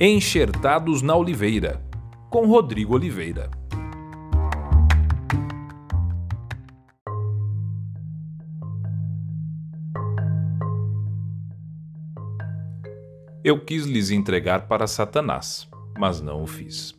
Enxertados na Oliveira, com Rodrigo Oliveira. Eu quis lhes entregar para Satanás, mas não o fiz.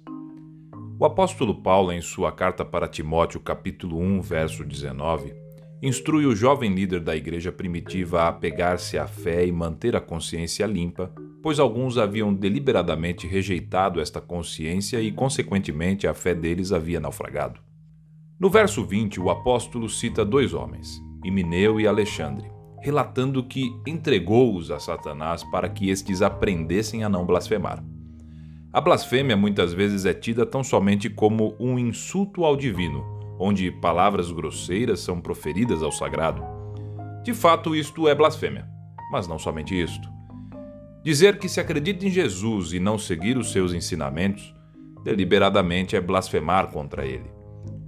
O apóstolo Paulo, em sua carta para Timóteo, capítulo 1, verso 19, instrui o jovem líder da igreja primitiva a apegar-se à fé e manter a consciência limpa pois alguns haviam deliberadamente rejeitado esta consciência e, consequentemente, a fé deles havia naufragado. No verso 20, o apóstolo cita dois homens, Himeneu e Alexandre, relatando que entregou-os a Satanás para que estes aprendessem a não blasfemar. A blasfêmia muitas vezes é tida tão somente como um insulto ao divino, onde palavras grosseiras são proferidas ao sagrado. De fato, isto é blasfêmia, mas não somente isto. Dizer que se acredita em Jesus e não seguir os seus ensinamentos, deliberadamente é blasfemar contra ele.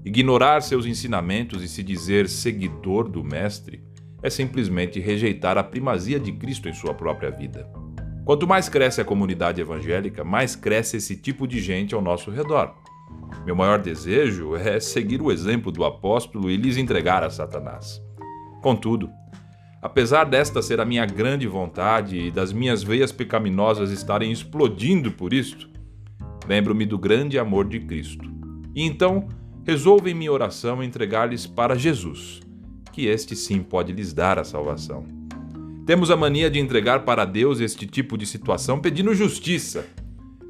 Ignorar seus ensinamentos e se dizer seguidor do Mestre é simplesmente rejeitar a primazia de Cristo em sua própria vida. Quanto mais cresce a comunidade evangélica, mais cresce esse tipo de gente ao nosso redor. Meu maior desejo é seguir o exemplo do apóstolo e lhes entregar a Satanás. Contudo, Apesar desta ser a minha grande vontade e das minhas veias pecaminosas estarem explodindo por isto, lembro-me do grande amor de Cristo. E então resolvo em minha oração entregar-lhes para Jesus, que este sim pode lhes dar a salvação. Temos a mania de entregar para Deus este tipo de situação pedindo justiça,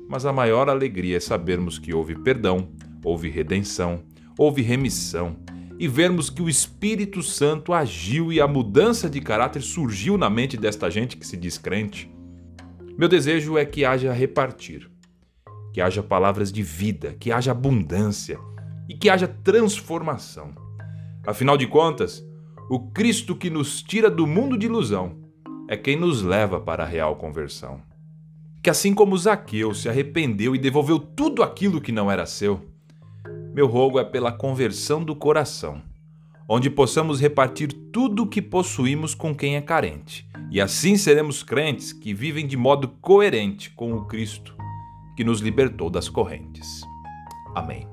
mas a maior alegria é sabermos que houve perdão, houve redenção, houve remissão e vermos que o Espírito Santo agiu e a mudança de caráter surgiu na mente desta gente que se diz crente. Meu desejo é que haja repartir, que haja palavras de vida, que haja abundância e que haja transformação. Afinal de contas, o Cristo que nos tira do mundo de ilusão é quem nos leva para a real conversão. Que assim como Zaqueu se arrependeu e devolveu tudo aquilo que não era seu, meu rogo é pela conversão do coração, onde possamos repartir tudo o que possuímos com quem é carente, e assim seremos crentes que vivem de modo coerente com o Cristo que nos libertou das correntes. Amém.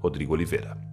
Rodrigo Oliveira